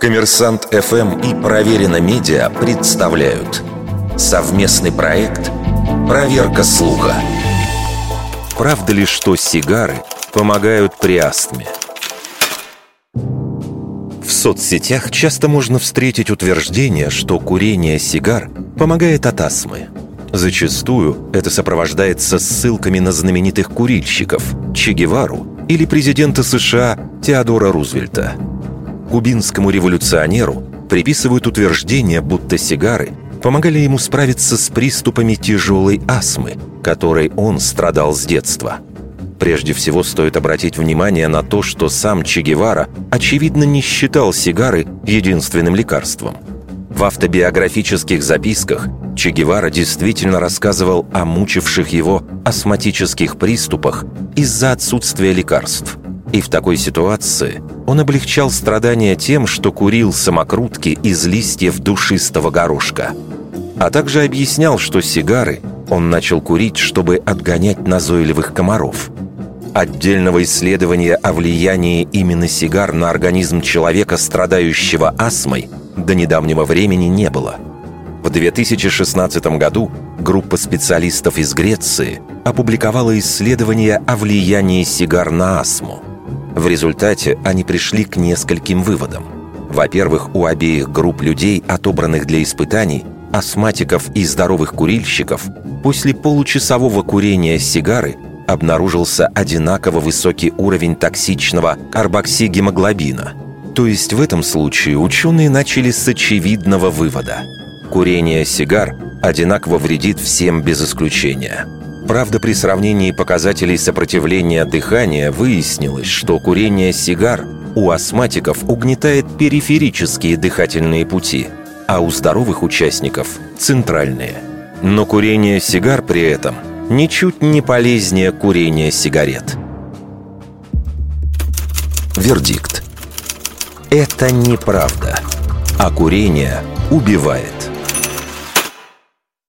Коммерсант ФМ и Проверено Медиа представляют совместный проект «Проверка слуха». Правда ли, что сигары помогают при астме? В соцсетях часто можно встретить утверждение, что курение сигар помогает от астмы. Зачастую это сопровождается ссылками на знаменитых курильщиков Че Гевару или президента США Теодора Рузвельта – кубинскому революционеру приписывают утверждение, будто сигары помогали ему справиться с приступами тяжелой астмы, которой он страдал с детства. Прежде всего стоит обратить внимание на то, что сам Че Гевара, очевидно, не считал сигары единственным лекарством. В автобиографических записках Че Гевара действительно рассказывал о мучивших его астматических приступах из-за отсутствия лекарств – и в такой ситуации он облегчал страдания тем, что курил самокрутки из листьев душистого горошка. А также объяснял, что сигары он начал курить, чтобы отгонять назойливых комаров. Отдельного исследования о влиянии именно сигар на организм человека, страдающего астмой, до недавнего времени не было. В 2016 году группа специалистов из Греции опубликовала исследование о влиянии сигар на астму. В результате они пришли к нескольким выводам. Во-первых, у обеих групп людей, отобранных для испытаний, астматиков и здоровых курильщиков, после получасового курения сигары обнаружился одинаково высокий уровень токсичного карбоксигемоглобина. То есть в этом случае ученые начали с очевидного вывода. Курение сигар одинаково вредит всем без исключения – Правда, при сравнении показателей сопротивления дыхания выяснилось, что курение сигар у астматиков угнетает периферические дыхательные пути, а у здоровых участников – центральные. Но курение сигар при этом ничуть не полезнее курения сигарет. Вердикт. Это неправда. А курение убивает.